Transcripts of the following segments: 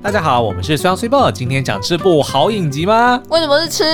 大家好，我们是虽扬虽爆，今天讲这部好影集吗？为什么是吃？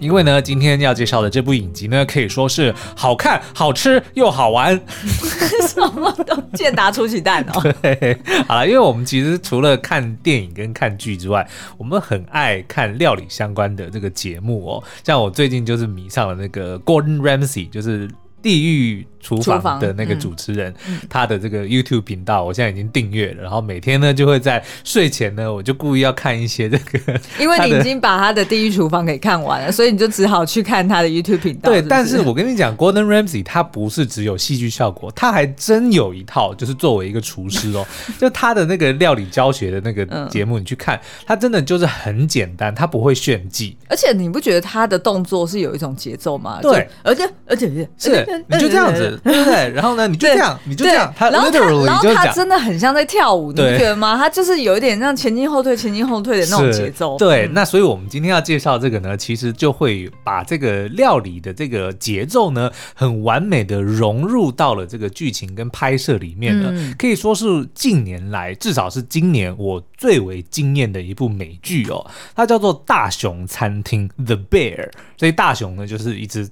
因为呢，今天要介绍的这部影集呢，可以说是好看、好吃又好玩。什么都健达出奇蛋哦。对，好了，因为我们其实除了看电影跟看剧之外，我们很爱看料理相关的这个节目哦。像我最近就是迷上了那个 Gordon Ramsay，就是地狱。厨房的那个主持人，嗯、他的这个 YouTube 频道，我现在已经订阅了。然后每天呢，就会在睡前呢，我就故意要看一些这个。因为你已经把他的地狱厨房给看完了，所以你就只好去看他的 YouTube 频道。对，是是但是我跟你讲，Gordon Ramsay 他不是只有戏剧效果，他还真有一套，就是作为一个厨师哦，就他的那个料理教学的那个节目，你去看，他真的就是很简单，他不会炫技。而且你不觉得他的动作是有一种节奏吗？对，而且而且是，你就这样子。对不对？然后呢，你就这样，你就这样，他 literally 然后他真的很像在跳舞，你不觉得吗？他就是有一点像前进后退、前进后退的那种节奏。对，那所以我们今天要介绍这个呢，其实就会把这个料理的这个节奏呢，很完美的融入到了这个剧情跟拍摄里面呢，可以说是近年来，至少是今年我最为惊艳的一部美剧哦。它叫做《大熊餐厅》（The Bear），所以大熊呢就是一只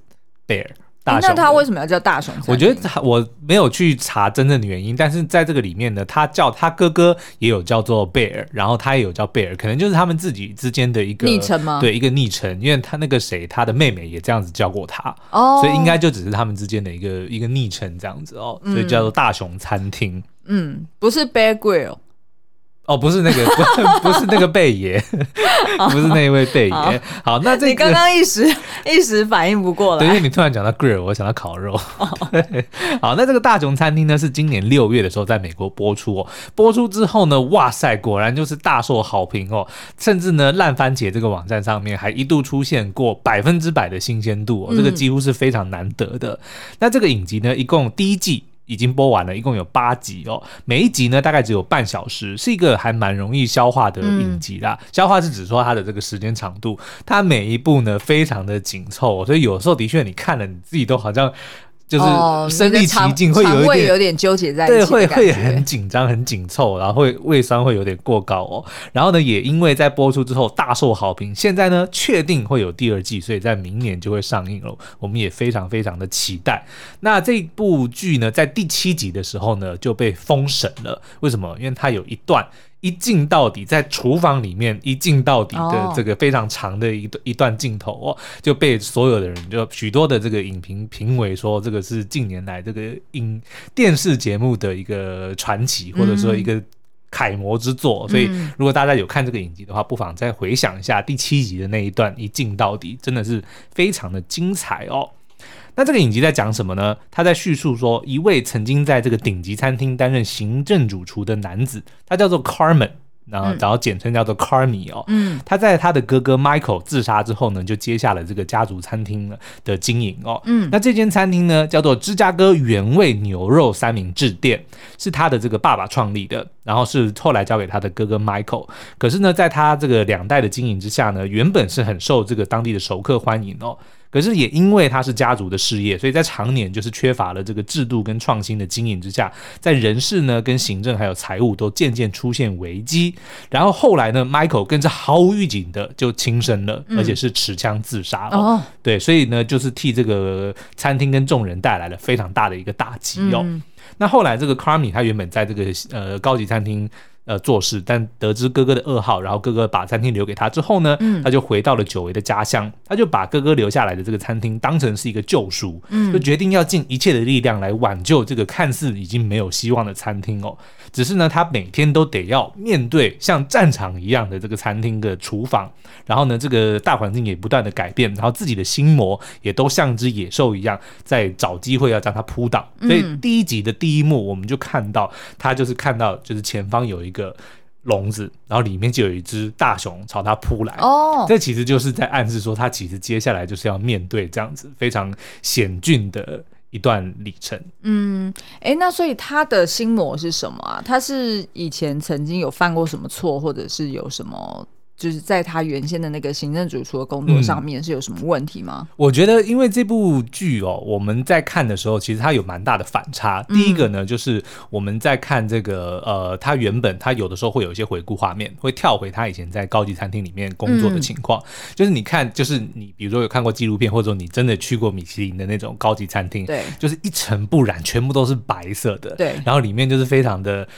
bear。那他为什么要叫大熊？我觉得他我没有去查真正的原因，但是在这个里面呢，他叫他哥哥也有叫做 Bear，然后他也有叫 Bear，可能就是他们自己之间的一个昵称吗？对，一个昵称，因为他那个谁，他的妹妹也这样子叫过他，哦，所以应该就只是他们之间的一个一个昵称这样子哦，所以叫做大熊餐厅。嗯，不是 Bear Grill。哦，不是那个，不是那个贝爷，不是那一位贝爷。好，好，那这个、你刚刚一时一时反应不过来，对，因为你突然讲到 grill，我想到烤肉。好，那这个大熊餐厅呢，是今年六月的时候在美国播出哦。播出之后呢，哇塞，果然就是大受好评哦。甚至呢，烂番茄这个网站上面还一度出现过百分之百的新鲜度哦，这个几乎是非常难得的。嗯、那这个影集呢，一共第一季。已经播完了，一共有八集哦。每一集呢，大概只有半小时，是一个还蛮容易消化的影集啦。嗯、消化是指说它的这个时间长度，它每一部呢非常的紧凑，所以有时候的确你看了你自己都好像。就是身临其境，会有一点有点纠结在一起，对，会会很紧张、很紧凑，然后会胃酸会有点过高哦。然后呢，也因为在播出之后大受好评，现在呢确定会有第二季，所以在明年就会上映了。我们也非常非常的期待。那这部剧呢，在第七集的时候呢就被封神了。为什么？因为它有一段。一镜到底，在厨房里面一镜到底的这个非常长的一段一段镜头哦，就被所有的人，就许多的这个影评评为说，这个是近年来这个影电视节目的一个传奇，或者说一个楷模之作。所以，如果大家有看这个影集的话，不妨再回想一下第七集的那一段一镜到底，真的是非常的精彩哦。那这个影集在讲什么呢？他在叙述说，一位曾经在这个顶级餐厅担任行政主厨的男子，他叫做 Carmen，然后然后简称叫做 Carmy 哦。嗯，他在他的哥哥 Michael 自杀之后呢，就接下了这个家族餐厅的经营哦。嗯，那这间餐厅呢，叫做芝加哥原味牛肉三明治店，是他的这个爸爸创立的，然后是后来交给他的哥哥 Michael。可是呢，在他这个两代的经营之下呢，原本是很受这个当地的熟客欢迎哦。可是也因为他是家族的事业，所以在常年就是缺乏了这个制度跟创新的经营之下，在人事呢、跟行政还有财务都渐渐出现危机。然后后来呢，Michael 更是毫无预警的就轻生了，而且是持枪自杀了。哦，对，所以呢，就是替这个餐厅跟众人带来了非常大的一个打击哦。那后来这个 Carmy 他原本在这个呃高级餐厅。呃，做事，但得知哥哥的噩耗，然后哥哥把餐厅留给他之后呢，嗯、他就回到了久违的家乡，他就把哥哥留下来的这个餐厅当成是一个救赎，嗯，就决定要尽一切的力量来挽救这个看似已经没有希望的餐厅哦。只是呢，他每天都得要面对像战场一样的这个餐厅的厨房，然后呢，这个大环境也不断的改变，然后自己的心魔也都像只野兽一样，在找机会要将他扑倒。所以第一集的第一幕，我们就看到他就是看到就是前方有一个。一个笼子，然后里面就有一只大熊朝他扑来。哦，这其实就是在暗示说，他其实接下来就是要面对这样子非常险峻的一段里程。嗯，哎，那所以他的心魔是什么啊？他是以前曾经有犯过什么错，或者是有什么就是在他原先的那个行政主厨的工作上面是有什么问题吗？嗯、我觉得，因为这部剧哦，我们在看的时候，其实它有蛮大的反差。第一个呢，就是我们在看这个呃，他原本他有的时候会有一些回顾画面，会跳回他以前在高级餐厅里面工作的情况。嗯、就是你看，就是你比如说有看过纪录片，或者说你真的去过米其林的那种高级餐厅，对，就是一尘不染，全部都是白色的，对，然后里面就是非常的。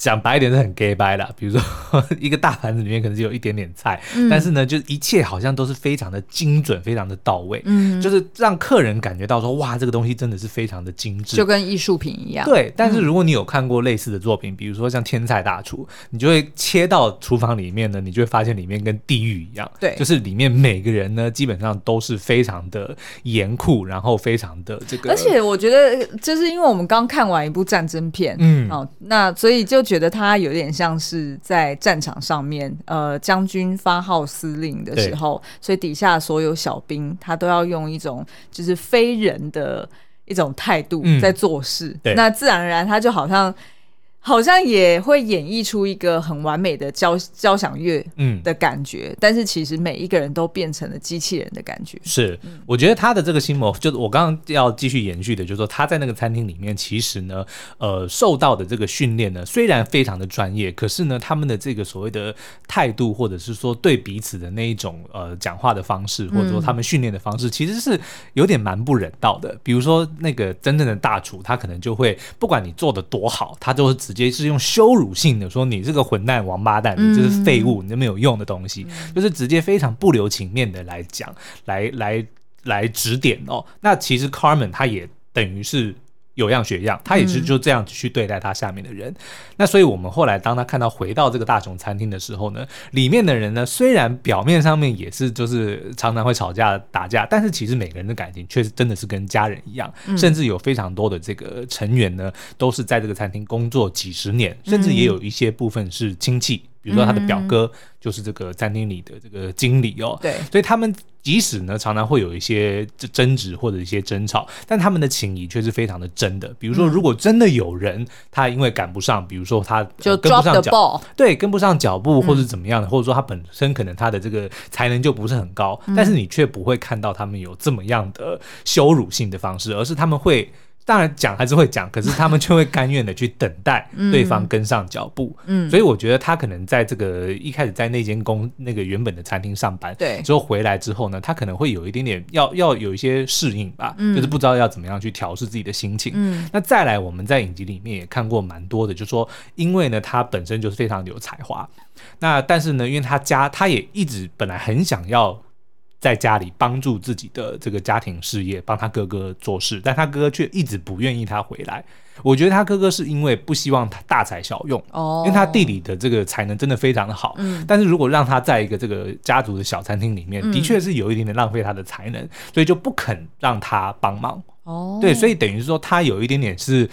讲白一点是很 gay 白的，比如说 一个大盘子里面可能只有一点点菜，嗯、但是呢，就一切好像都是非常的精准，非常的到位，嗯，就是让客人感觉到说，哇，这个东西真的是非常的精致，就跟艺术品一样。对，但是如果你有看过类似的作品，嗯、比如说像《天菜大厨》，你就会切到厨房里面呢，你就会发现里面跟地狱一样，对，就是里面每个人呢，基本上都是非常的严酷，然后非常的这个，而且我觉得就是因为我们刚看完一部战争片，嗯，哦，那所以就觉得他有点。像是在战场上面，呃，将军发号司令的时候，所以底下所有小兵他都要用一种就是非人的一种态度在做事，嗯、那自然而然他就好像。好像也会演绎出一个很完美的交交响乐嗯的感觉，嗯、但是其实每一个人都变成了机器人的感觉。是，我觉得他的这个心魔，就是我刚刚要继续延续的，就是说他在那个餐厅里面，其实呢，呃，受到的这个训练呢，虽然非常的专业，可是呢，他们的这个所谓的态度，或者是说对彼此的那一种呃讲话的方式，或者说他们训练的方式，其实是有点蛮不人道的。比如说那个真正的大厨，他可能就会不管你做的多好，他都是。直接是用羞辱性的说，你这个混蛋王八蛋，你这是废物，你这没有用的东西，嗯、就是直接非常不留情面的来讲，来来来指点哦。那其实 Carmen 他也等于是。有样学样，他也是就这样去对待他下面的人。嗯、那所以，我们后来当他看到回到这个大熊餐厅的时候呢，里面的人呢，虽然表面上面也是就是常常会吵架打架，但是其实每个人的感情确实真的是跟家人一样，嗯、甚至有非常多的这个成员呢，都是在这个餐厅工作几十年，甚至也有一些部分是亲戚。比如说他的表哥就是这个餐厅里的这个经理哦，对，所以他们即使呢常常会有一些争执或者一些争吵，但他们的情谊却是非常的真的。比如说，如果真的有人他因为赶不上，比如说他就跟不上脚，就对，跟不上脚步或者怎么样的，或者说他本身可能他的这个才能就不是很高，但是你却不会看到他们有这么样的羞辱性的方式，而是他们会。当然讲还是会讲，可是他们就会甘愿的去等待 对方跟上脚步。嗯，所以我觉得他可能在这个一开始在那间公那个原本的餐厅上班，对，之后回来之后呢，他可能会有一点点要要有一些适应吧，嗯，就是不知道要怎么样去调试自己的心情。嗯，那再来我们在影集里面也看过蛮多的，就是说因为呢他本身就是非常有才华，那但是呢因为他家他也一直本来很想要。在家里帮助自己的这个家庭事业，帮他哥哥做事，但他哥哥却一直不愿意他回来。我觉得他哥哥是因为不希望他大材小用，哦，因为他弟弟的这个才能真的非常的好，嗯，但是如果让他在一个这个家族的小餐厅里面，的确是有一点点浪费他的才能，所以就不肯让他帮忙。哦，对，所以等于是说他有一点点是，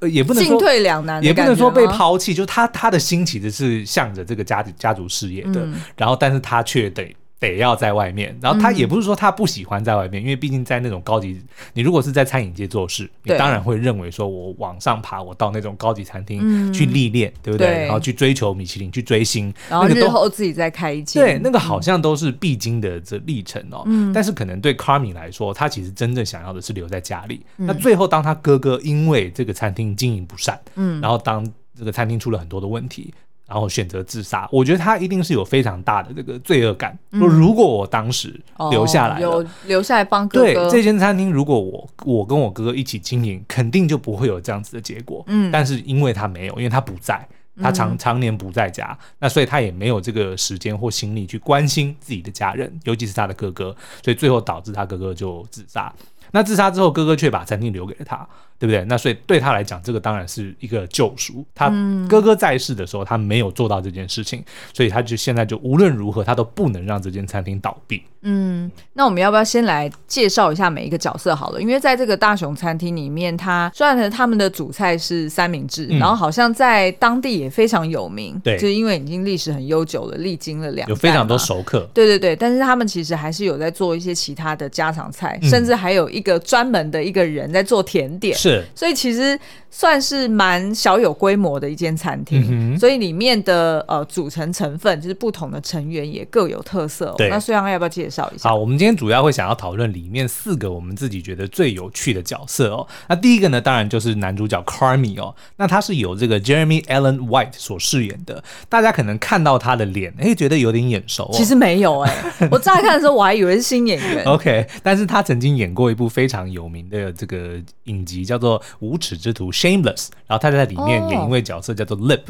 呃，也不能说进退两难，也不能说被抛弃，就他他的心其实是向着这个家家族事业的，然后但是他却得。得要在外面，然后他也不是说他不喜欢在外面，嗯、因为毕竟在那种高级，你如果是在餐饮界做事，你当然会认为说，我往上爬，我到那种高级餐厅去历练，嗯、对不对？对然后去追求米其林，去追星，然后日后自己再开一间，对，那个好像都是必经的这历程哦。嗯、但是可能对 Carmy 来说，他其实真正想要的是留在家里。嗯、那最后，当他哥哥因为这个餐厅经营不善，嗯，然后当这个餐厅出了很多的问题。然后选择自杀，我觉得他一定是有非常大的这个罪恶感。如果我当时留下来留下来帮哥哥，对这间餐厅，如果我我跟我哥哥一起经营，肯定就不会有这样子的结果。嗯，但是因为他没有，因为他不在，他常常年不在家，嗯、那所以他也没有这个时间或心力去关心自己的家人，尤其是他的哥哥，所以最后导致他哥哥就自杀。那自杀之后，哥哥却把餐厅留给了他，对不对？那所以对他来讲，这个当然是一个救赎。他哥哥在世的时候，他没有做到这件事情，所以他就现在就无论如何，他都不能让这间餐厅倒闭。嗯，那我们要不要先来介绍一下每一个角色好了？因为在这个大熊餐厅里面，他虽然他们的主菜是三明治，嗯、然后好像在当地也非常有名，对，就是因为已经历史很悠久了，历经了两，有非常多熟客。对对对，但是他们其实还是有在做一些其他的家常菜，嗯、甚至还有一。一个专门的一个人在做甜点，是，所以其实算是蛮小有规模的一间餐厅，嗯、所以里面的呃组成成分就是不同的成员也各有特色、哦。对，那穗昂要不要介绍一下？好，我们今天主要会想要讨论里面四个我们自己觉得最有趣的角色哦。那第一个呢，当然就是男主角 Carmy 哦，那他是由这个 Jeremy Allen White 所饰演的，大家可能看到他的脸，哎，觉得有点眼熟、哦。其实没有哎、欸，我乍看的时候我还以为是新演员。OK，但是他曾经演过一部非常有名的这个影集，叫做《无耻之徒》（Shameless），然后他在里面演一位角色叫做 Lip。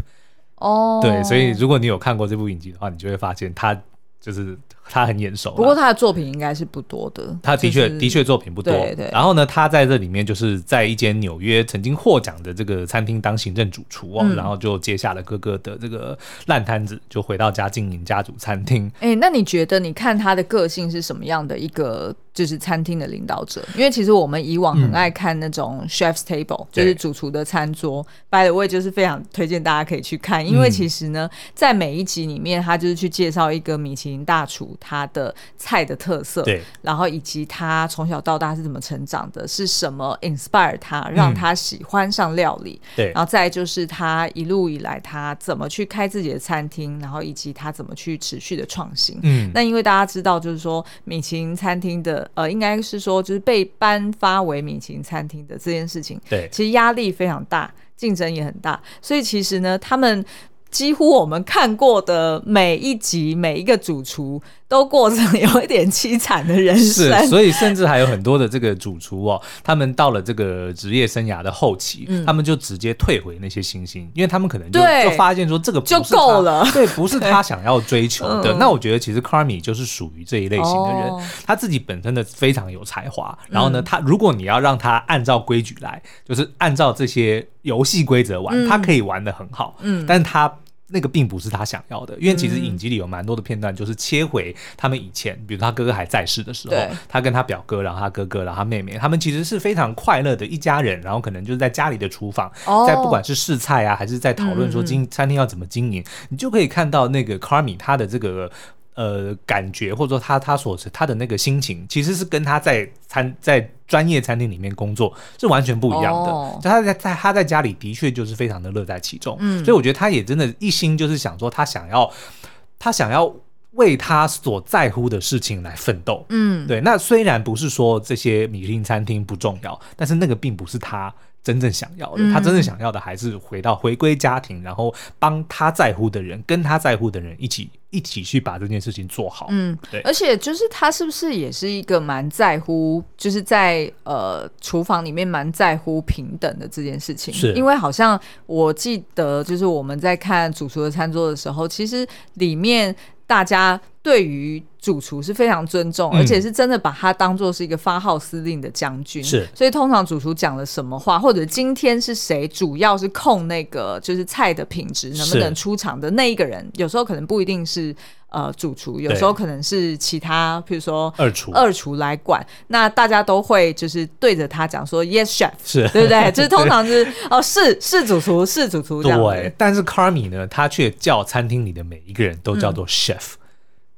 哦，对，所以如果你有看过这部影集的话，你就会发现他就是。他很眼熟，不过他的作品应该是不多的。他的确、就是、的确作品不多。对对。然后呢，他在这里面就是在一间纽约曾经获奖的这个餐厅当行政主厨哦，嗯、然后就接下了哥哥的这个烂摊子，就回到家经营家族餐厅。哎、欸，那你觉得你看他的个性是什么样的一个就是餐厅的领导者？因为其实我们以往很爱看那种 Chef's Table，、嗯、就是主厨的餐桌。By the way，就是非常推荐大家可以去看，因为其实呢，在每一集里面，他就是去介绍一个米其林大厨。他的菜的特色，对，然后以及他从小到大是怎么成长的，是什么 inspire 他，让他喜欢上料理，对、嗯，然后再就是他一路以来他怎么去开自己的餐厅，然后以及他怎么去持续的创新，嗯，那因为大家知道，就是说米其林餐厅的，呃，应该是说就是被颁发为米其林餐厅的这件事情，对，其实压力非常大，竞争也很大，所以其实呢，他们。几乎我们看过的每一集，每一个主厨都过成有一点凄惨的人生，是，所以甚至还有很多的这个主厨哦，他们到了这个职业生涯的后期，嗯、他们就直接退回那些星星，因为他们可能就就发现说这个不是他就够了，对，不是他 想要追求的。那我觉得其实 Carmi 就是属于这一类型的人，哦，他自己本身的非常有才华，然后呢，他如果你要让他按照规矩来，就是按照这些游戏规则玩，嗯，他可以玩的很好，嗯，但是他。那个并不是他想要的，因为其实影集里有蛮多的片段，就是切回他们以前，比如他哥哥还在世的时候，他跟他表哥，然后他哥哥，然后他妹妹，他们其实是非常快乐的一家人，然后可能就是在家里的厨房，在不管是试菜啊，还是在讨论说经餐厅要怎么经营，你就可以看到那个 Carmy 他的这个。呃，感觉或者说他他所他的那个心情，其实是跟他在餐在专业餐厅里面工作是完全不一样的。哦、就他在在他在家里的确就是非常的乐在其中，嗯，所以我觉得他也真的一心就是想说他想要他想要为他所在乎的事情来奋斗，嗯，对。那虽然不是说这些米其林餐厅不重要，但是那个并不是他。真正想要的，他真正想要的还是回到回归家庭，然后帮他在乎的人，跟他在乎的人一起一起去把这件事情做好。嗯，对。而且就是他是不是也是一个蛮在乎，就是在呃厨房里面蛮在乎平等的这件事情。是，因为好像我记得，就是我们在看主厨的餐桌的时候，其实里面。大家对于主厨是非常尊重，而且是真的把他当做是一个发号司令的将军。是，所以通常主厨讲了什么话，或者今天是谁主要是控那个就是菜的品质能不能出场的那一个人，有时候可能不一定是呃主厨，有时候可能是其他，比如说二厨二厨来管。那大家都会就是对着他讲说 Yes chef，是对不对？就是通常是哦是是主厨是主厨这样。对，但是 Carmy 呢，他却叫餐厅里的每一个人都叫做 chef。嗯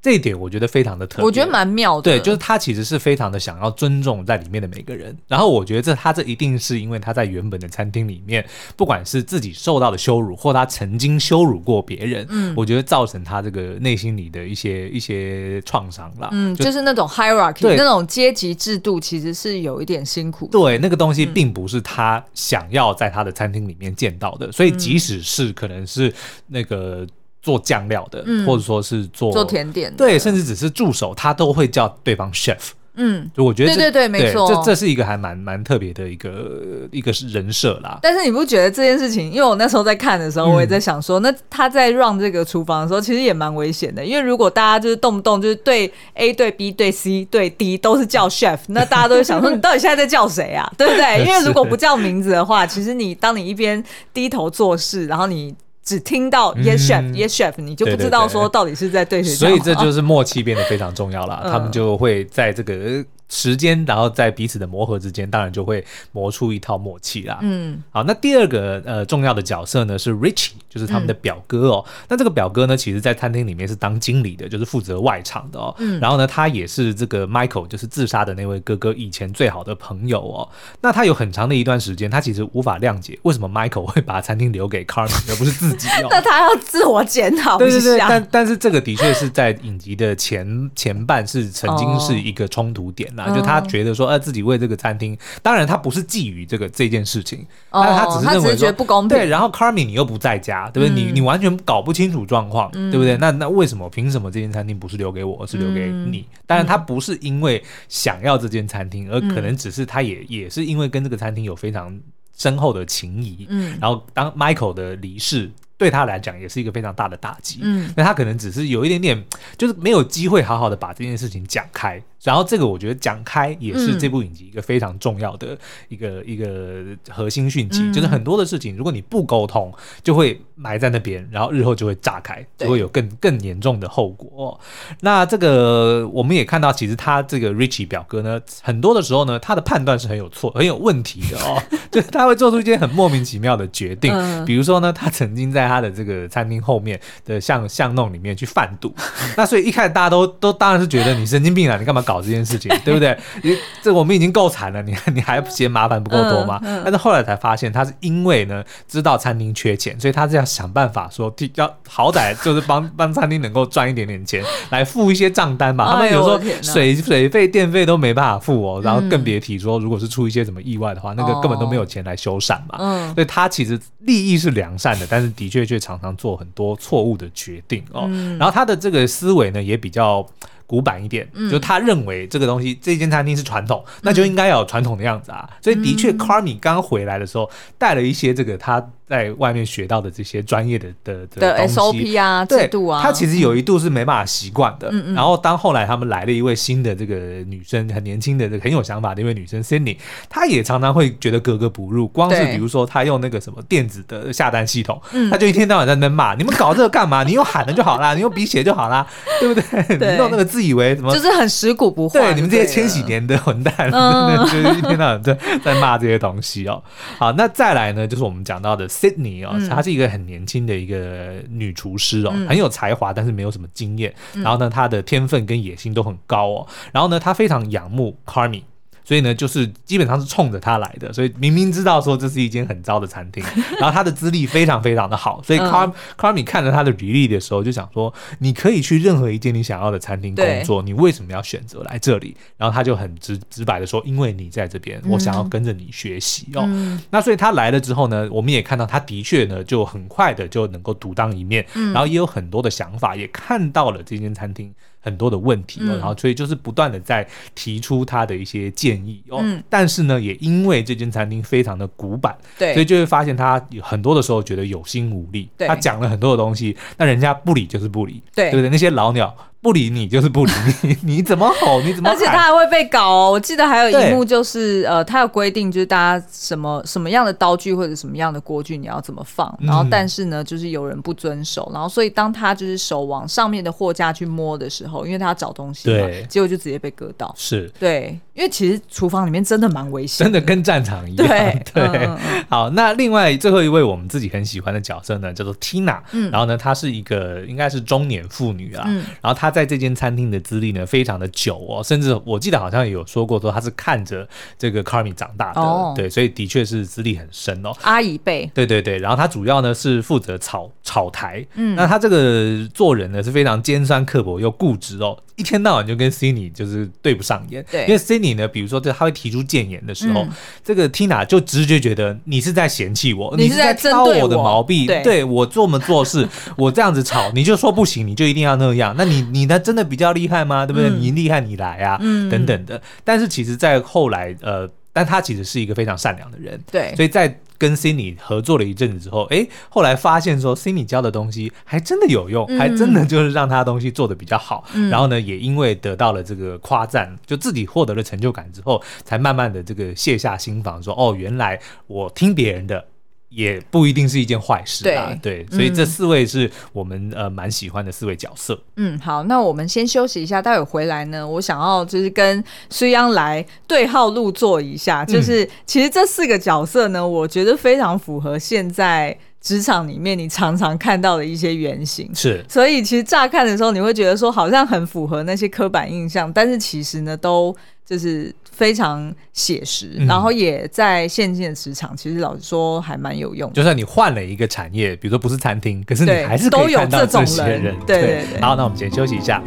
这一点我觉得非常的特别，我觉得蛮妙的。对，就是他其实是非常的想要尊重在里面的每个人。然后我觉得这他这一定是因为他在原本的餐厅里面，不管是自己受到的羞辱，或他曾经羞辱过别人，嗯，我觉得造成他这个内心里的一些一些创伤啦。嗯，就，就是那种 hierarchy，那种阶级制度其实是有一点辛苦。对，那个东西并不是他想要在他的餐厅里面见到的。所以即使是可能是那个。做酱料的，嗯，或者说是做做甜点的，对，甚至只是助手，他都会叫对方 chef。嗯，就我觉得对对对，没错，这这是一个还蛮蛮特别的一个一个人设啦。但是你不觉得这件事情？因为我那时候在看的时候，我也在想说，嗯、那他在 run 这个厨房的时候，其实也蛮危险的。因为如果大家就是动不动就是对 A 对 B 对 C 对 D 都是叫 chef，那大家都会想说，你到底现在在叫谁啊？对不对？因为如果不叫名字的话，其实你当你一边低头做事，然后你。只听到 Yes Chef、嗯、Yes Chef，你就不知道说到底是在对谁。所以这就是默契变得非常重要了。他们就会在这个时间，然后在彼此的磨合之间，当然就会磨出一套默契啦。嗯，好，那第二个呃重要的角色呢是 Richie，就是他们的表哥哦。嗯、那这个表哥呢，其实在餐厅里面是当经理的，就是负责外场的哦。嗯，然后呢，他也是这个 Michael，就是自杀的那位哥哥以前最好的朋友哦。那他有很长的一段时间，他其实无法谅解为什么 Michael 会把餐厅留给 Carmen 而不是自己哦。那他要自我检讨。对对对，但但是这个的确是在影集的前前半是曾经是一个冲突点。哦就他觉得说，呃，自己为这个餐厅，当然他不是觊觎这个这件事情，但是他只是认为说不公平。对，然后 Carmy 你又不在家，对不对？你你完全搞不清楚状况，对不对？那那为什么凭什么这间餐厅不是留给我，而是留给你？当然他不是因为想要这间餐厅，而可能只是他也也是因为跟这个餐厅有非常深厚的情谊。嗯，然后当 Michael 的离世。对他来讲也是一个非常大的打击，嗯，那他可能只是有一点点，就是没有机会好好的把这件事情讲开。然后这个我觉得讲开也是这部影集一个非常重要的一个、嗯、一个核心讯息，嗯、就是很多的事情如果你不沟通，就会埋在那边，然后日后就会炸开，就会有更更严重的后果。那这个我们也看到，其实他这个 Richie 表哥呢，很多的时候呢，他的判断是很有错、很有问题的哦，就是他会做出一些很莫名其妙的决定，嗯、比如说呢，他曾经在他的这个餐厅后面的巷巷弄里面去贩毒，那所以一开始大家都都当然是觉得你神经病啊，你干嘛搞这件事情，对不对？你这我们已经够惨了，你 你还嫌麻烦不够多吗？嗯嗯、但是后来才发现，他是因为呢知道餐厅缺钱，所以他是要想办法说，要好歹就是帮 帮餐厅能够赚一点点钱来付一些账单吧。他们有时候水水费、电费都没办法付哦，然后更别提说，如果是出一些什么意外的话，那个根本都没有钱来修缮嘛。嗯，所以他其实利益是良善的，但是的确却常常做很多错误的决定哦。然后他的这个思维呢也比较。古板一点，就他认为这个东西，这间餐厅是传统，那就应该要有传统的样子啊。所以的确，Carmy 刚回来的时候带了一些这个他。在外面学到的这些专业的的的东西，的 SOP 啊，制度啊，他其实有一度是没办法习惯的。然后当后来他们来了一位新的这个女生，很年轻的、这个很有想法的一位女生 Cindy，她也常常会觉得格格不入。光是比如说，她用那个什么电子的下单系统，她就一天到晚在那骂：“你们搞这个干嘛？你用喊的就好啦，你用笔写就好啦，对不对？你用那个自以为什么？就是很食古不化。对，你们这些千禧年的混蛋，就是一天到晚在在骂这些东西哦。好，那再来呢，就是我们讲到的 Sydney 哦。她是一个很年轻的一个女厨师哦，很有才华，但是没有什么经验。然后呢，她的天分跟野心都很高哦。然后呢，她非常仰慕 Carmy。所以呢，就是基本上是冲着他来的，所以明明知道说这是一间很糟的餐厅，然后他的资历非常非常的好，所以 Car Carmy 看着他的履历的时候就想说，你可以去任何一间你想要的餐厅工作，你为什么要选择来这里？然后他就很直直白的说，因为你在这边，我想要跟着你学习哦。那所以他来了之后呢，我们也看到他的确呢，就很快的就能够独当一面，然后也有很多的想法，也看到了这间餐厅。很多的问题哦，然后所以就是不断的在提出他的一些建议哦，嗯、但是呢，也因为这间餐厅非常的古板，对，所以就会发现他有很多的时候觉得有心无力，对。他讲了很多的东西，那人家不理就是不理，对，对不对？那些老鸟。不理你就是不理你，你怎么吼？你怎么？而且他还会被搞哦。我记得还有一幕就是，呃，他有规定，就是大家什么什么样的刀具或者什么样的锅具你要怎么放。然后，但是呢，就是有人不遵守。然后，所以当他就是手往上面的货架去摸的时候，因为他要找东西嘛，结果就直接被割到。是，对，因为其实厨房里面真的蛮危险，真的跟战场一样。对，对。好，那另外最后一位我们自己很喜欢的角色呢，叫做 Tina。嗯。然后呢，她是一个应该是中年妇女啊。嗯。然后她。在这间餐厅的资历呢，非常的久哦，甚至我记得好像也有说过，说她是看着这个 Carmi 长大的，哦、对，所以的确是资历很深哦。阿姨辈，对对对，然后她主要呢是负责炒炒台，嗯，那她这个做人呢是非常尖酸刻薄又固执哦。一天到晚就跟 Cindy 就是对不上眼，对，因为 Cindy 呢，比如说这他会提出谏言的时候，嗯、这个 Tina 就直觉觉得你是在嫌弃我，你是在挑我的毛病，对，对我做么做事，我这样子吵，你就说不行，你就一定要那样，那你你呢真的比较厉害吗？对不对？嗯、你厉害你来啊，嗯、等等的。但是其实，在后来，呃，但他其实是一个非常善良的人，对，所以在。跟 Cindy 合作了一阵子之后，哎，后来发现说 Cindy 教的东西还真的有用，嗯、还真的就是让他的东西做的比较好。嗯、然后呢，也因为得到了这个夸赞，就自己获得了成就感之后，才慢慢的这个卸下心防，说哦，原来我听别人的。也不一定是一件坏事啊。对，对，所以这四位是我们呃蛮喜欢的四位角色。嗯，好，那我们先休息一下，待会回来呢，我想要就是跟水央来对号入座一下，就是、嗯、其实这四个角色呢，我觉得非常符合现在职场里面你常常看到的一些原型。是，所以其实乍看的时候，你会觉得说好像很符合那些刻板印象，但是其实呢，都就是。非常写实，嗯，然后也在现今的职场，其实老实说还蛮有用的。就算你换了一个产业，比如说不是餐厅，可是你还是可以看到这些人。对，对对对。好，那我们先休息一下。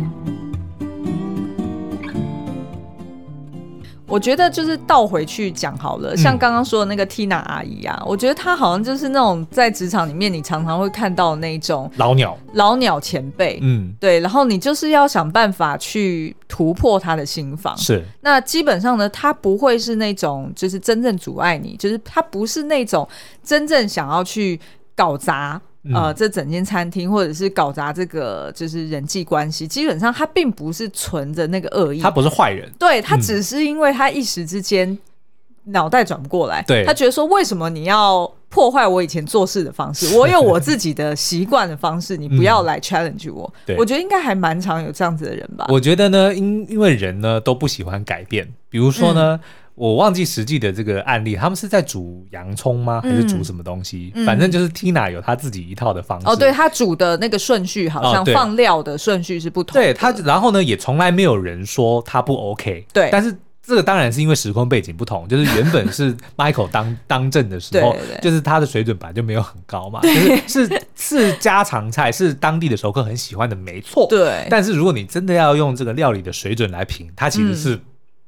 我觉得就是倒回去讲好了，像刚刚说的那个 Tina 阿姨啊，嗯，我觉得她好像就是那种在职场里面你常常会看到的那种老鸟、老鸟前辈，嗯，对，然后你就是要想办法去突破他的心房。是，那基本上呢，他不会是那种就是真正阻碍你，就是他不是那种真正想要去搞砸。呃，这整间餐厅或者是搞砸这个就是人际关系，基本上他并不是存着那个恶意，他不是坏人，对，他只是因为他一时之间脑袋转不过来，对，他觉得说，为什么你要破坏我以前做事的方式？我有我自己的习惯的方式，你不要来 challenge 我。对，我觉得应该还蛮常有这样子的人吧。我觉得呢，因因为人呢都不喜欢改变，比如说呢。嗯我忘记实际的这个案例，他们是在煮洋葱吗？还是煮什么东西？嗯、反正就是 Tina 有他自己一套的方式。哦，对，他煮的那个顺序好像放料的顺序是不同对他，然后呢，也从来没有人说他不 OK。对，但是这个当然是因为时空背景不同，就是原本是 Michael 当当政的时候对对对，就是他的水准本来就没有很高嘛，就是是是家常菜，是当地的熟客很喜欢的，没错。对，但是如果你真的要用这个料理的水准来评，它其实是、嗯。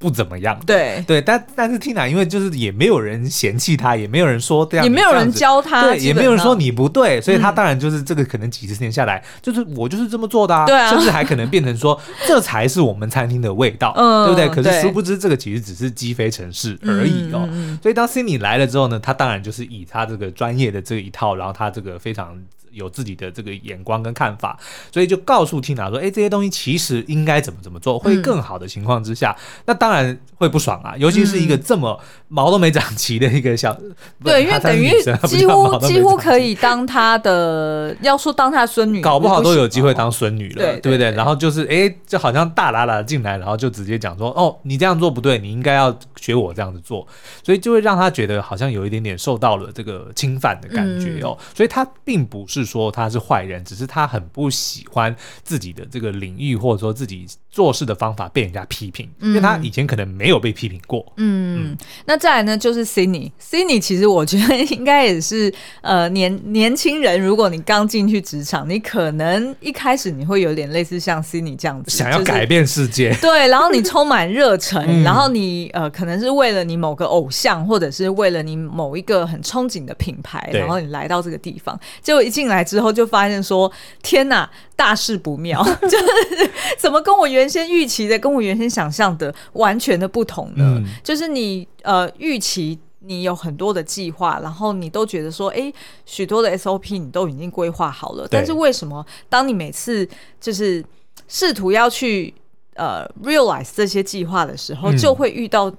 不怎么样，对。对，但但是 Tina 因为就是也没有人嫌弃他，也没有人说这样，也没有人教他，对，也没有人说你不对，所以他当然就是这个可能几十年下来，嗯、就是我就是这么做的啊，对啊，甚至还可能变成说 这才是我们餐厅的味道，嗯，对不对？可是殊不知这个其实只是鸡飞城市而已哦。嗯、所以当 Cindy 来了之后呢，他当然就是以他这个专业的这一套，然后他这个非常。有自己的这个眼光跟看法，所以就告诉 Tina 说：“哎，这些东西其实应该怎么怎么做会更好的情况之下，嗯、那当然会不爽啊。尤其是一个这么毛都没长齐的一个小，嗯、对，因为等于几乎几乎可以当他的，要说当他的孙女，搞不好都有机会当孙女了，对，不对？然后就是哎，就好像大喇喇进来，然后就直接讲说：哦，你这样做不对，你应该要学我这样子做，所以就会让他觉得好像有一点点受到了这个侵犯的感觉哦。嗯、所以他并不是。说他是坏人，只是他很不喜欢自己的这个领域，或者说自己做事的方法被人家批评，嗯，因为他以前可能没有被批评过。嗯，嗯，那再来呢，就是 Cindy，Cindy 其实我觉得应该也是呃年年轻人，如果你刚进去职场，你可能一开始你会有点类似像 Cindy 这样子，想要改变世界，就是、对，然后你充满热忱，嗯，然后你呃可能是为了你某个偶像，或者是为了你某一个很憧憬的品牌，然后你来到这个地方，结果一进来。来之后就发现说，天哪，大事不妙，就是怎么跟我原先预期的，跟我原先想象的完全的不同呢？嗯、就是你呃预期你有很多的计划，然后你都觉得说，哎，许多的 SOP 你都已经规划好了，但是为什么当你每次就是试图要去呃 realize 这些计划的时候，嗯、就会遇到。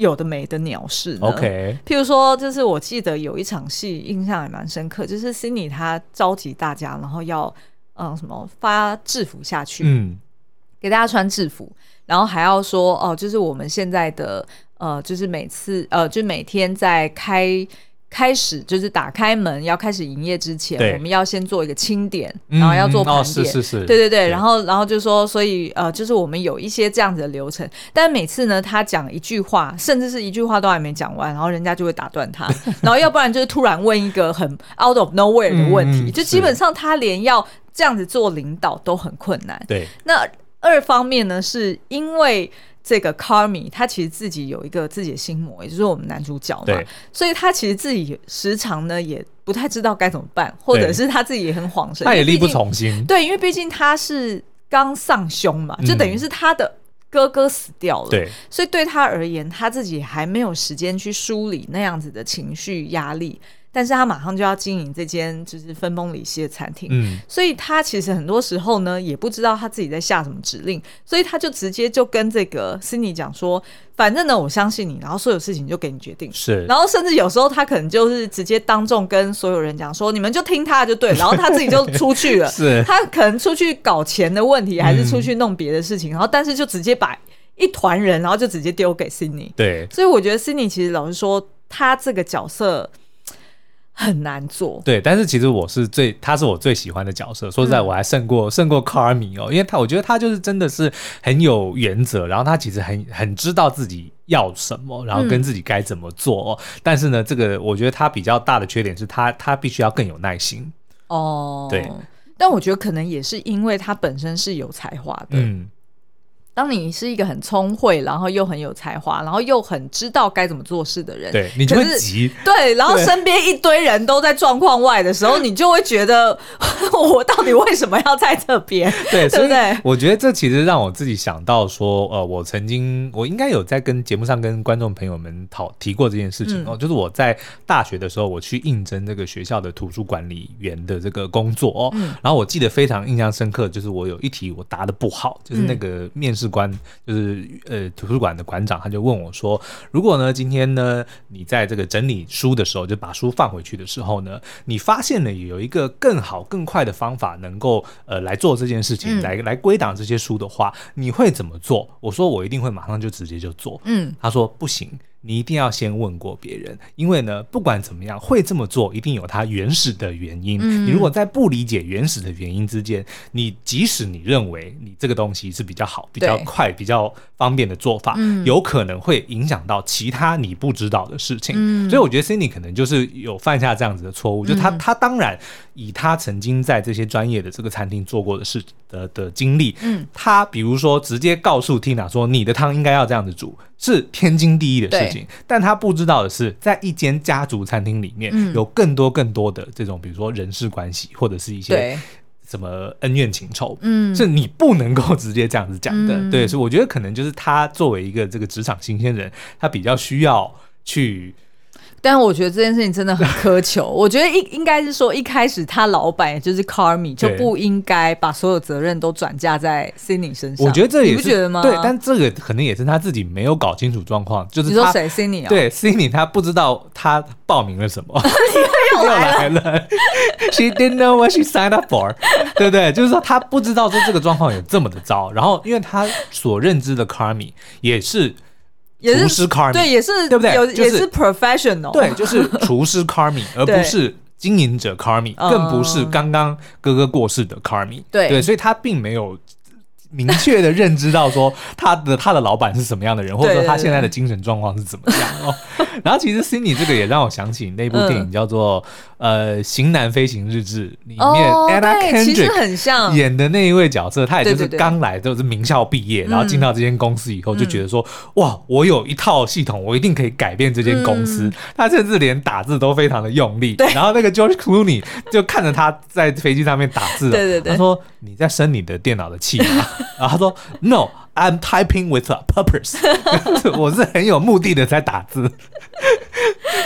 有的没的鸟事呢，OK。譬如说，就是我记得有一场戏，印象也蛮深刻，就是 Cindy 他召集大家，然后要嗯什么发制服下去，嗯，给大家穿制服，然后还要说哦，就是我们现在的呃，就是每次呃，就每天在开。开始就是打开门要开始营业之前，我们要先做一个清点，然后要做盘点，嗯哦、是是是，对对对，对。然后然后就说，所以呃，就是我们有一些这样子的流程，但每次呢，他讲一句话，甚至是一句话都还没讲完，然后人家就会打断他，然后要不然就是突然问一个很 out of nowhere 的问题，嗯、就基本上他连要这样子做领导都很困难。对，那二方面呢，是因为。这个 Carmi 他其实自己有一个自己的心魔，也就是我们男主角嘛，所以他其实自己时常呢也不太知道该怎么办，或者是他自己也很恍神，他也力不从心。对，因为毕竟他是刚丧兄嘛，就等于是他的哥哥死掉了，对、嗯，所以对他而言，他自己还没有时间去梳理那样子的情绪压力。但是他马上就要经营这间就是分崩离析的餐厅，嗯，所以他其实很多时候呢也不知道他自己在下什么指令，所以他就直接就跟这个 Cindy 讲说，反正呢我相信你，然后所有事情就给你决定，是，然后甚至有时候他可能就是直接当众跟所有人讲说，你们就听他就对，然后他自己就出去了，是，他可能出去搞钱的问题，还是出去弄别的事情，嗯，然后但是就直接把一团人，然后就直接丢给 Cindy，对，所以我觉得 Cindy 其实老实说，他这个角色。很难做，对，但是其实我是最，他是我最喜欢的角色。说实在，我还胜过、嗯、胜过 Carmy 哦，因为他我觉得他就是真的是很有原则，然后他其实很很知道自己要什么，然后跟自己该怎么做哦。嗯、但是呢，这个我觉得他比较大的缺点是他他必须要更有耐心哦。对，但我觉得可能也是因为他本身是有才华的，嗯。当你是一个很聪慧，然后又很有才华，然后又很知道该怎么做事的人，对，你就会急。对，然后身边一堆人都在状况外的时候，你就会觉得 我到底为什么要在这边？对，对不对？我觉得这其实让我自己想到说，呃，我曾经我应该有在跟节目上跟观众朋友们讨提过这件事情哦，嗯、就是我在大学的时候，我去应征这个学校的图书管理员的这个工作哦，嗯、然后我记得非常印象深刻，就是我有一题我答的不好，就是那个面试。官就是呃图书馆的馆长，他就问我说：“如果呢今天呢你在这个整理书的时候，就把书放回去的时候呢，你发现了有一个更好更快的方法，能够呃来做这件事情，嗯、来来归档这些书的话，你会怎么做？”我说：“我一定会马上就直接就做。”嗯，他说：“不行。”你一定要先问过别人，因为呢，不管怎么样，会这么做一定有它原始的原因。嗯、你如果在不理解原始的原因之间，你即使你认为你这个东西是比较好、比较快、比较方便的做法，嗯、有可能会影响到其他你不知道的事情。嗯、所以我觉得 Cindy 可能就是有犯下这样子的错误，嗯、就他他当然以他曾经在这些专业的这个餐厅做过的事的的经历，嗯，他比如说直接告诉 Tina 说，你的汤应该要这样子煮。是天经地义的事情，但他不知道的是，在一间家族餐厅里面，嗯、有更多更多的这种，比如说人事关系，或者是一些什么恩怨情仇，嗯，是你不能够直接这样子讲的，嗯、对，所以我觉得可能就是他作为一个这个职场新鲜人，他比较需要去。但我觉得这件事情真的很苛求。我觉得应应该是说，一开始他老板也就是 Carmy 就不应该把所有责任都转嫁在 Sydney 身上。我觉得这也不觉得吗？对，但这个可能也是他自己没有搞清楚状况。就是你说谁 Sydney 啊？对，Sydney 他不知道他报名了什么，又来了。She didn't know what she signed up for，对不对？就是说他不知道说这个状况有这么的糟。然后，因为他所认知的 Carmy 也是。厨师 Carmi，对，也是对不对？有也是 professional，对，就是厨师 Carmi，而不是经营者 Carmi，更不是刚刚哥哥过世的 Carmi，对。对，所以他并没有。明确的认知到说他的他的老板是什么样的人，或者说他现在的精神状况是怎么样。哦。然后其实 Sydney 这个也让我想起那部电影叫做呃《型男飞行日志》里面 Anna Kendrick 演的那一位角色，他也就是刚来就是名校毕业，然后进到这间公司以后就觉得说哇，我有一套系统，我一定可以改变这间公司。他甚至连打字都非常的用力。然后那个 George Clooney 就看着他在飞机上面打字，对对对，他说你在生你的电脑的气吗？然后他说：“No，I'm typing with a purpose。我是很有目的的在打字。”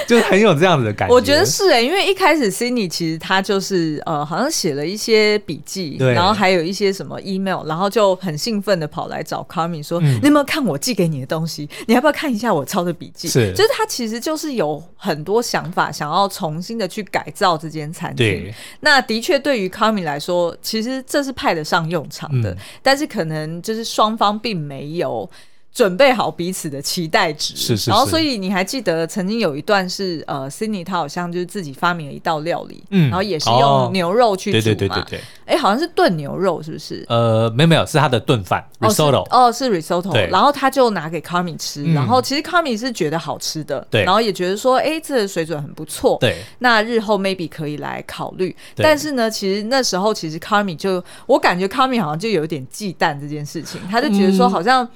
就是很有这样子的感觉，我觉得是哎、欸，因为一开始 Sydney 其实他就是呃，好像写了一些笔记，然后还有一些什么 email，然后就很兴奋的跑来找 Carmy 说：“嗯、你有没有看我寄给你的东西？你要不要看一下我抄的笔记？”是，就是他其实就是有很多想法，想要重新的去改造这间餐厅。那的确对于 Carmy 来说，其实这是派得上用场的，嗯、但是可能就是双方并没有。准备好彼此的期待值，是是是，然后所以你还记得曾经有一段是呃，Cindy 他好像就是自己发明了一道料理，嗯，然后也是用牛肉去煮嘛，对对对对对，哎，好像是炖牛肉是不是？呃，没有没有，是他的炖饭 risotto，哦是 risotto，然后他就拿给 Carmi 吃，然后其实 Carmi 是觉得好吃的，对，然后也觉得说，哎，这个水准很不错，对，那日后 maybe 可以来考虑，但是呢，其实那时候其实 Carmi 就我感觉 Carmi 好像就有点忌惮这件事情，他就觉得说好像。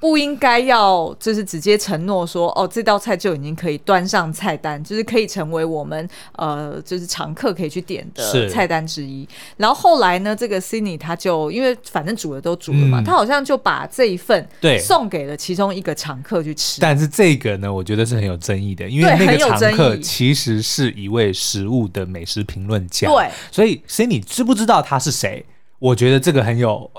不应该要就是直接承诺说哦，这道菜就已经可以端上菜单，就是可以成为我们呃就是常客可以去点的菜单之一。然后后来呢，这个 Cindy 他就因为反正煮了都煮了嘛，嗯、他好像就把这一份对送给了其中一个常客去吃。但是这个呢，我觉得是很有争议的，因为那个常客其实是一位食物的美食评论家，对，所以 Cindy 知不知道他是谁？我觉得这个很有。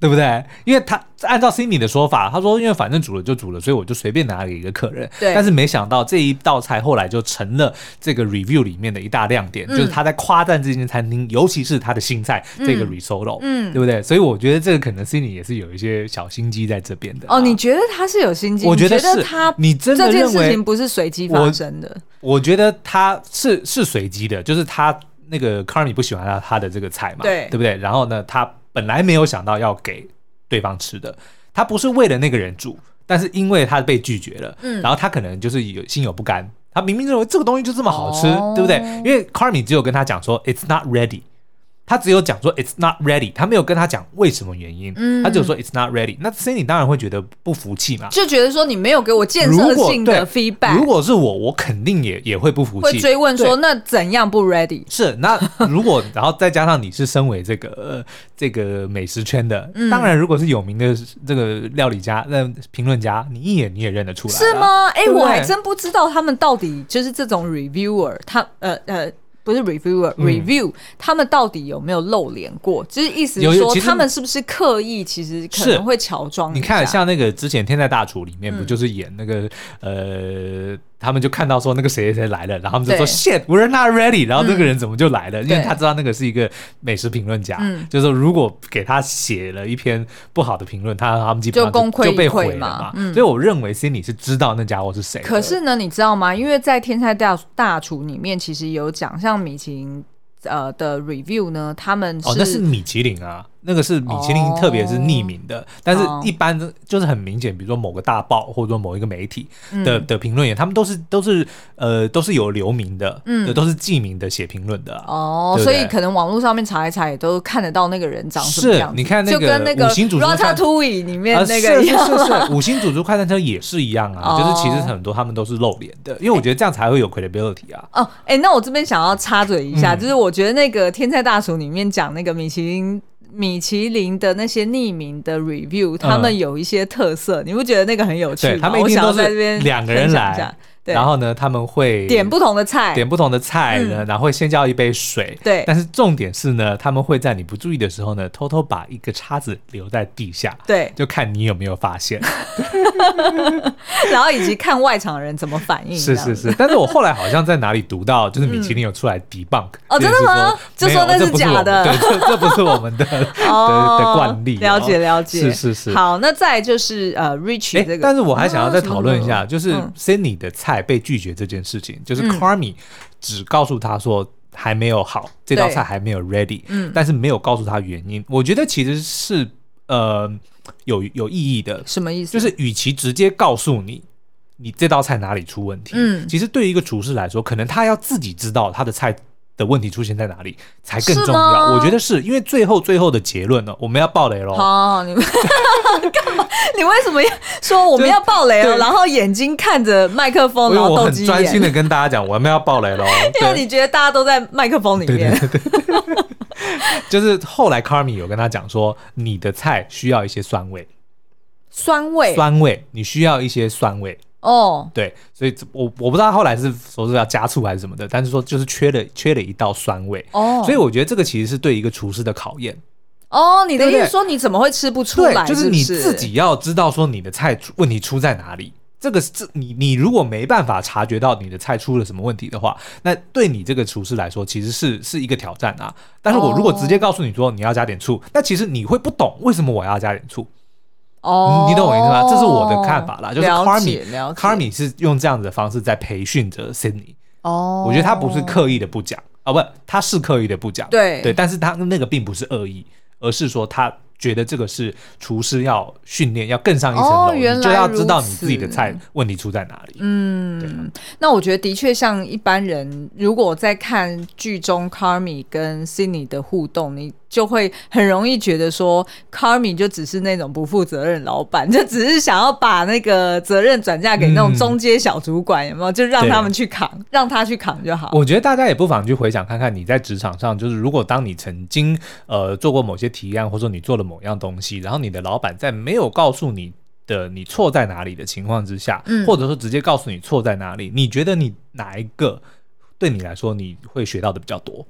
对不对？因为他按照 Sydney 的说法，他说因为反正煮了就煮了，所以我就随便拿给一个客人。对。但是没想到这一道菜后来就成了这个 review 里面的一大亮点，嗯、就是他在夸赞这间餐厅，尤其是他的新菜、嗯、这个 risotto，嗯，对不对？所以我觉得这个可能 Sydney 也是有一些小心机在这边的。哦，你觉得他是有心机？我觉得是。他你真的认为这件事情不是随机发生的？我，我觉得他是是随机的，就是他那个 Carmy 不喜欢他他的这个菜嘛，对，对不对？然后呢，他本来没有想到要给。对方吃的，他不是为了那个人煮，但是因为他被拒绝了，嗯，然后他可能就是有心有不甘，他明明认为这个东西就这么好吃，哦、对不对？因为 Carmi 只有跟他讲说 It's not ready。他只有讲说 it's not ready，他没有跟他讲为什么原因，嗯、他只有说 it's not ready。那 Sydney 当然会觉得不服气嘛，就觉得说你没有给我建设性的 feedback。如果是我，我肯定也也会不服气，会追问说那怎样不 ready？是那如果 然后再加上你是身为这个、呃、这个美食圈的，嗯、当然如果是有名的这个料理家那评论家，你一眼你也认得出来，是吗？哎，我还真不知道他们到底就是这种 reviewer，他呃呃。不是 reviewer review，他们到底有没有露脸过？就是意思是说，他们是不是刻意？其实可能会乔装。你看，像那个之前《天在大厨》里面，不就是演那个呃？他们就看到说那个谁谁来了，然后他们就说 shit，we're not ready。然后那个人怎么就来了？因为他知道那个是一个美食评论家，就是说如果给他写了一篇不好的评论，他他们基本上就被毁了嘛。所以我认为 Sydney 是知道那家伙是谁。可是呢，你知道吗？因为在《天才大大厨》里面，其实有讲像米其林呃的 review 呢，他们哦，那是米其林啊。那个是米其林，特别是匿名的，但是一般就是很明显，比如说某个大报或者说某一个媒体的的评论员，他们都是都是呃都是有留名的，嗯，都是记名的写评论的哦，所以可能网络上面查一查也都看得到那个人长什么样子。你看那个五星主厨 Ratatouille 里面那个一样，是是是，五星主厨快餐车也是一样啊，就是其实很多他们都是露脸的，因为我觉得这样才会有 credibility 啊。哦，哎，那我这边想要插嘴一下，就是我觉得那个天菜大厨里面讲那个米其林。米其林的那些匿名的 review，他们有一些特色，嗯、你不觉得那个很有趣吗？他们一定都是两个人来。然后呢，他们会点不同的菜，点不同的菜呢，然后会先叫一杯水。对，但是重点是呢，他们会在你不注意的时候呢，偷偷把一个叉子留在地下。对，就看你有没有发现。然后以及看外场人怎么反应。是是是，但是我后来好像在哪里读到，就是米其林有出来 debunk。哦，真的吗？就说那是假的。对，这这不是我们的 的惯例。了解了解。是是是。好，那再就是呃，Rich 这个。但是我还想要再讨论一下，就是 Sydney 的菜。被拒绝这件事情，就是 Carmi 只告诉他说还没有好，嗯、这道菜还没有 ready，嗯，但是没有告诉他原因。我觉得其实是呃有有意义的，什么意思？就是与其直接告诉你你这道菜哪里出问题，嗯，其实对于一个厨师来说，可能他要自己知道他的菜。的问题出现在哪里才更重要？我觉得是因为最后最后的结论呢，我们要爆雷喽！好，你们 干嘛？你为什么要说我们要爆雷了？然后眼睛看着麦克风，然后。我很专心的跟大家讲，我们要爆雷喽！因为你觉得大家都在麦克风里面。对对对。就是后来 Carmy 有跟他讲说，你的菜需要一些酸味，酸味，酸味，你需要一些酸味。哦，oh. 对，所以我我不知道后来是说是要加醋还是什么的，但是说就是缺了缺了一道酸味哦，oh. 所以我觉得这个其实是对一个厨师的考验哦。Oh, 你的意思说你怎么会吃不出来？对，就是你自己要知道说你的菜问题出在哪里。这个是你你如果没办法察觉到你的菜出了什么问题的话，那对你这个厨师来说其实是是一个挑战啊。但是我如果直接告诉你说你要加点醋，oh. 那其实你会不懂为什么我要加点醋。哦，你懂我意思吗？这是我的看法啦，就是 Carmy，Carmy 是用这样子的方式在培训着 Sydney。哦，我觉得他不是刻意的不讲，哦，不，他是刻意的不讲，对对，但是他那个并不是恶意，而是说他。觉得这个是厨师要训练，要更上一层楼，你就要知道你自己的菜问题出在哪里。嗯，那我觉得的确像一般人，如果在看剧中 Carmy 跟 Sydney 的互动，你就会很容易觉得说，Carmy 就只是那种不负责任老板，就只是想要把那个责任转嫁给那种中阶小主管，嗯、有没有？就让他们去扛，让他去扛就好。我觉得大家也不妨去回想看看，你在职场上，就是如果当你曾经呃做过某些提案，或者说你做了某样东西，然后你的老板在没有告诉你的你错在哪里的情况之下，嗯、或者说直接告诉你错在哪里，你觉得你哪一个对你来说你会学到的比较多？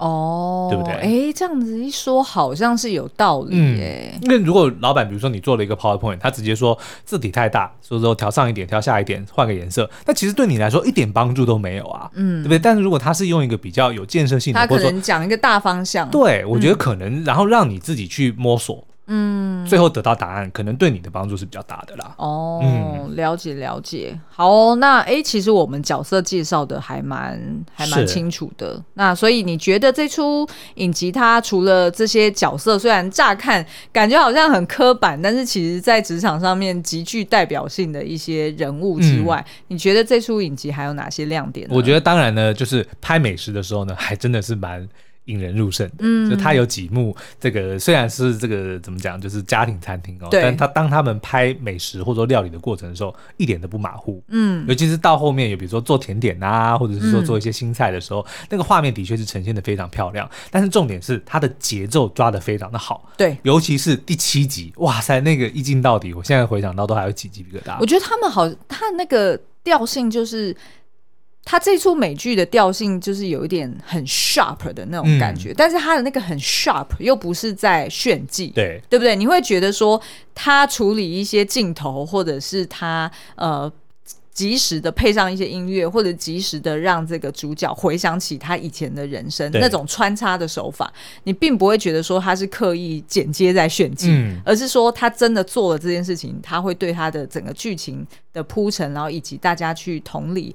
哦，对不对？哎，这样子一说，好像是有道理耶。因为如果老板，比如说你做了一个 PowerPoint，他直接说字体太大，所以说调上一点，调下一点，换个颜色，那其实对你来说一点帮助都没有啊，嗯，对不对？但是如果他是用一个比较有建设性的，他可能讲一个大方向，对，我觉得可能，然后让你自己去摸索。嗯，最后得到答案，可能对你的帮助是比较大的啦。哦，嗯、了解了解。好、哦，那哎，其实我们角色介绍的还蛮还蛮清楚的。那所以你觉得这出影集它除了这些角色，虽然乍看感觉好像很刻板，但是其实在职场上面极具代表性的一些人物之外，嗯、你觉得这出影集还有哪些亮点呢？我觉得当然呢，就是拍美食的时候呢，还真的是蛮。引人入胜的，嗯，就他有几幕，这个虽然是这个怎么讲，就是家庭餐厅哦，对。但他当他们拍美食或者说料理的过程的时候，一点都不马虎，嗯，尤其是到后面有比如说做甜点啊，或者是说做一些新菜的时候，嗯、那个画面的确是呈现的非常漂亮，但是重点是他的节奏抓的非常的好，对，尤其是第七集，哇塞，那个一镜到底，我现在回想到都还有起鸡皮疙瘩。我觉得他们好，他那个调性就是。他这出美剧的调性就是有一点很 sharp 的那种感觉，嗯、但是他的那个很 sharp 又不是在炫技，对对不对？你会觉得说他处理一些镜头，或者是他呃及时的配上一些音乐，或者及时的让这个主角回想起他以前的人生，那种穿插的手法，你并不会觉得说他是刻意剪接在炫技，嗯、而是说他真的做了这件事情，他会对他的整个剧情的铺陈，然后以及大家去同理。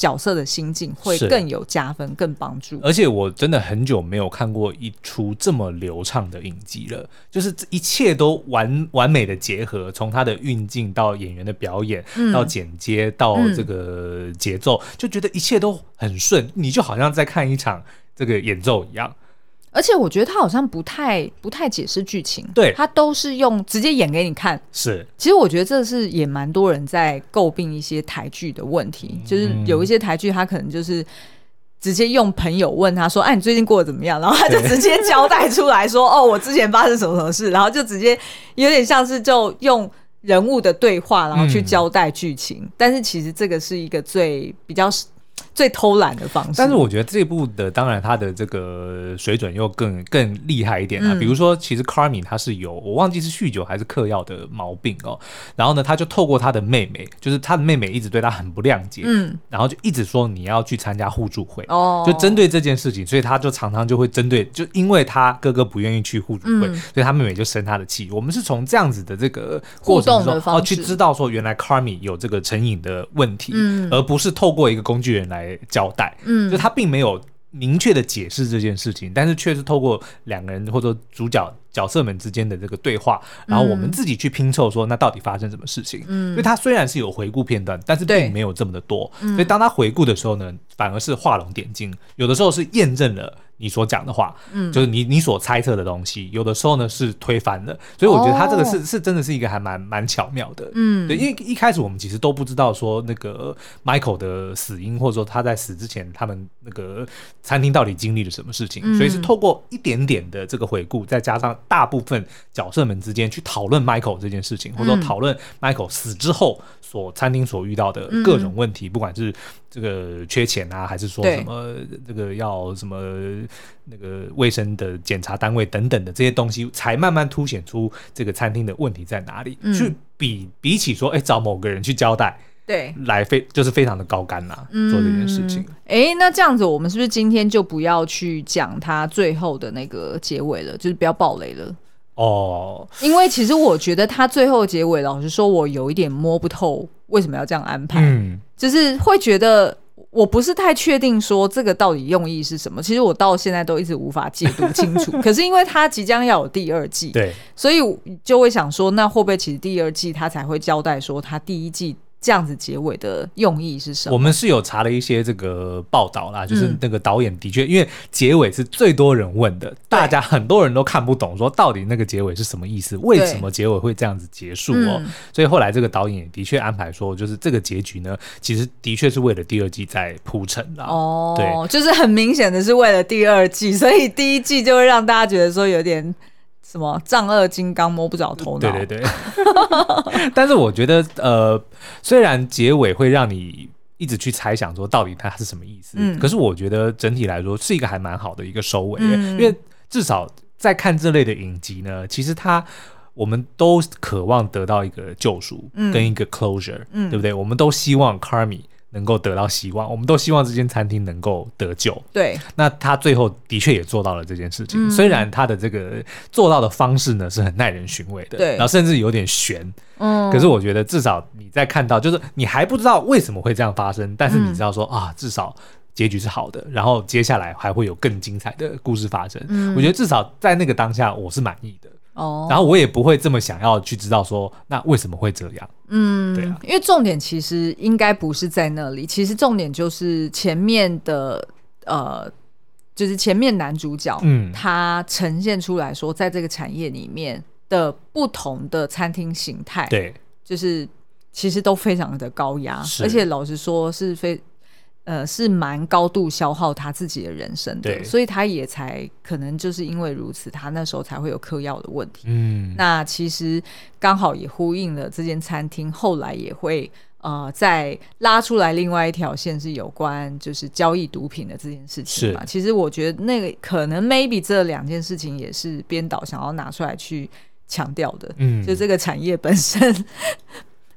角色的心境会更有加分，更帮助。而且我真的很久没有看过一出这么流畅的影集了，就是一切都完完美的结合，从它的运镜到演员的表演，嗯、到剪接到这个节奏，嗯、就觉得一切都很顺，你就好像在看一场这个演奏一样。而且我觉得他好像不太不太解释剧情，对，他都是用直接演给你看。是，其实我觉得这是也蛮多人在诟病一些台剧的问题，嗯、就是有一些台剧他可能就是直接用朋友问他说：“哎，你最近过得怎么样？”然后他就直接交代出来说：“ 哦，我之前发生什么什么事。”然后就直接有点像是就用人物的对话，然后去交代剧情。嗯、但是其实这个是一个最比较。最偷懒的方式，但是我觉得这部的当然它的这个水准又更更厉害一点啊。嗯、比如说，其实 Carmy 他是有我忘记是酗酒还是嗑药的毛病哦。然后呢，他就透过他的妹妹，就是他的妹妹一直对他很不谅解，嗯，然后就一直说你要去参加互助会哦，就针对这件事情，所以他就常常就会针对，就因为他哥哥不愿意去互助会，嗯、所以他妹妹就生他的气。我们是从这样子的这个过程中哦去知道说，原来 Carmy 有这个成瘾的问题，嗯，而不是透过一个工具人来。交代，嗯，就他并没有明确的解释这件事情，但是却是透过两个人或者主角角色们之间的这个对话，然后我们自己去拼凑说，那到底发生什么事情？嗯，因为他虽然是有回顾片段，但是并没有这么的多，所以当他回顾的时候呢，反而是画龙点睛，有的时候是验证了。你所讲的话，嗯，就是你你所猜测的东西，有的时候呢是推翻的，所以我觉得他这个是、哦、是真的是一个还蛮蛮巧妙的，嗯，对，因为一开始我们其实都不知道说那个 Michael 的死因，或者说他在死之前他们那个餐厅到底经历了什么事情，嗯、所以是透过一点点的这个回顾，再加上大部分角色们之间去讨论 Michael 这件事情，或者说讨论 Michael 死之后所餐厅所遇到的各种问题，嗯、不管是这个缺钱啊，还是说什么这个要什么。那个卫生的检查单位等等的这些东西，才慢慢凸显出这个餐厅的问题在哪里。嗯、去比比起说，哎、欸，找某个人去交代，对，来非就是非常的高干呐、啊，嗯、做这件事情。哎、欸，那这样子，我们是不是今天就不要去讲他最后的那个结尾了？就是不要暴雷了哦。因为其实我觉得他最后结尾，老实说，我有一点摸不透为什么要这样安排。嗯，就是会觉得。我不是太确定说这个到底用意是什么，其实我到现在都一直无法解读清楚。可是因为它即将要有第二季，对，所以就会想说，那会不会其实第二季他才会交代说他第一季这样子结尾的用意是什么？我们是有查了一些这个报道啦，就是那个导演的确，因为结尾是最多人问的，大家很多人都看不懂，说到底那个结尾是什么意思？为什么结尾会这样子结束哦？所以后来这个导演也的确安排说，就是这个结局呢，其实的确是为了第二季在铺陈啦哦。对，就是很明显的是为了第二季，所以第一季就会让大家觉得说有点。什么丈二金刚摸不着头脑？对对对。但是我觉得，呃，虽然结尾会让你一直去猜想说到底它是什么意思，嗯，可是我觉得整体来说是一个还蛮好的一个收尾，嗯，因为至少在看这类的影集呢，其实它我们都渴望得到一个救赎，跟一个 closure，嗯，对不对？我们都希望 Carmy 能够得到希望，我们都希望这间餐厅能够得救。对，那他最后的确也做到了这件事情。嗯、虽然他的这个做到的方式呢是很耐人寻味的，对，然后甚至有点悬。嗯，可是我觉得至少你在看到，就是你还不知道为什么会这样发生，但是你知道说、嗯、啊，至少结局是好的，然后接下来还会有更精彩的故事发生。嗯，我觉得至少在那个当下，我是满意的。哦，然后我也不会这么想要去知道说，那为什么会这样？嗯，对啊，因为重点其实应该不是在那里，其实重点就是前面的呃，就是前面男主角，嗯，他呈现出来说，在这个产业里面的不同的餐厅形态，对，就是其实都非常的高压，而且老实说是非。呃，是蛮高度消耗他自己的人生的，对，所以他也才可能就是因为如此，他那时候才会有嗑药的问题。嗯，那其实刚好也呼应了这间餐厅后来也会呃再拉出来另外一条线，是有关就是交易毒品的这件事情嘛。其实我觉得那个可能 maybe 这两件事情也是编导想要拿出来去强调的。嗯，就这个产业本身。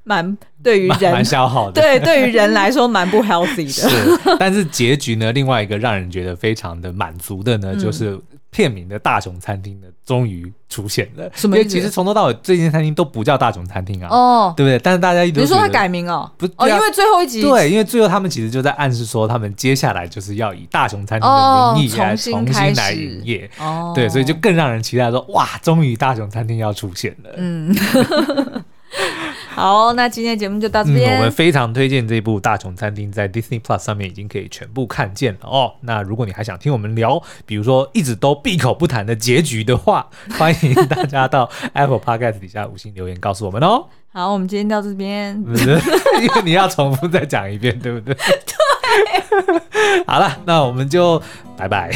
蛮对于人蛮消耗的，对，对于人来说蛮不 healthy 的。是，但是结局呢？另外一个让人觉得非常的满足的呢，嗯、就是片名的大熊餐厅呢，终于出现了。什么？因为其实从头到尾这间餐厅都不叫大熊餐厅啊，哦，对不对？但是大家一直你说他改名哦，不哦，因为最后一集对，因为最后他们其实就在暗示说，他们接下来就是要以大熊餐厅的名义来重新来营业。哦，对，所以就更让人期待说，哇，终于大熊餐厅要出现了。嗯。好，那今天节目就到这边。嗯，我们非常推荐这部《大熊餐厅》在 Disney Plus 上面已经可以全部看见了哦。那如果你还想听我们聊，比如说一直都闭口不谈的结局的话，欢迎大家到 Apple Podcast 底下五星留言告诉我们哦。好，我们今天到这边，因为你要重复再讲一遍，对不对？对。好了，那我们就拜拜。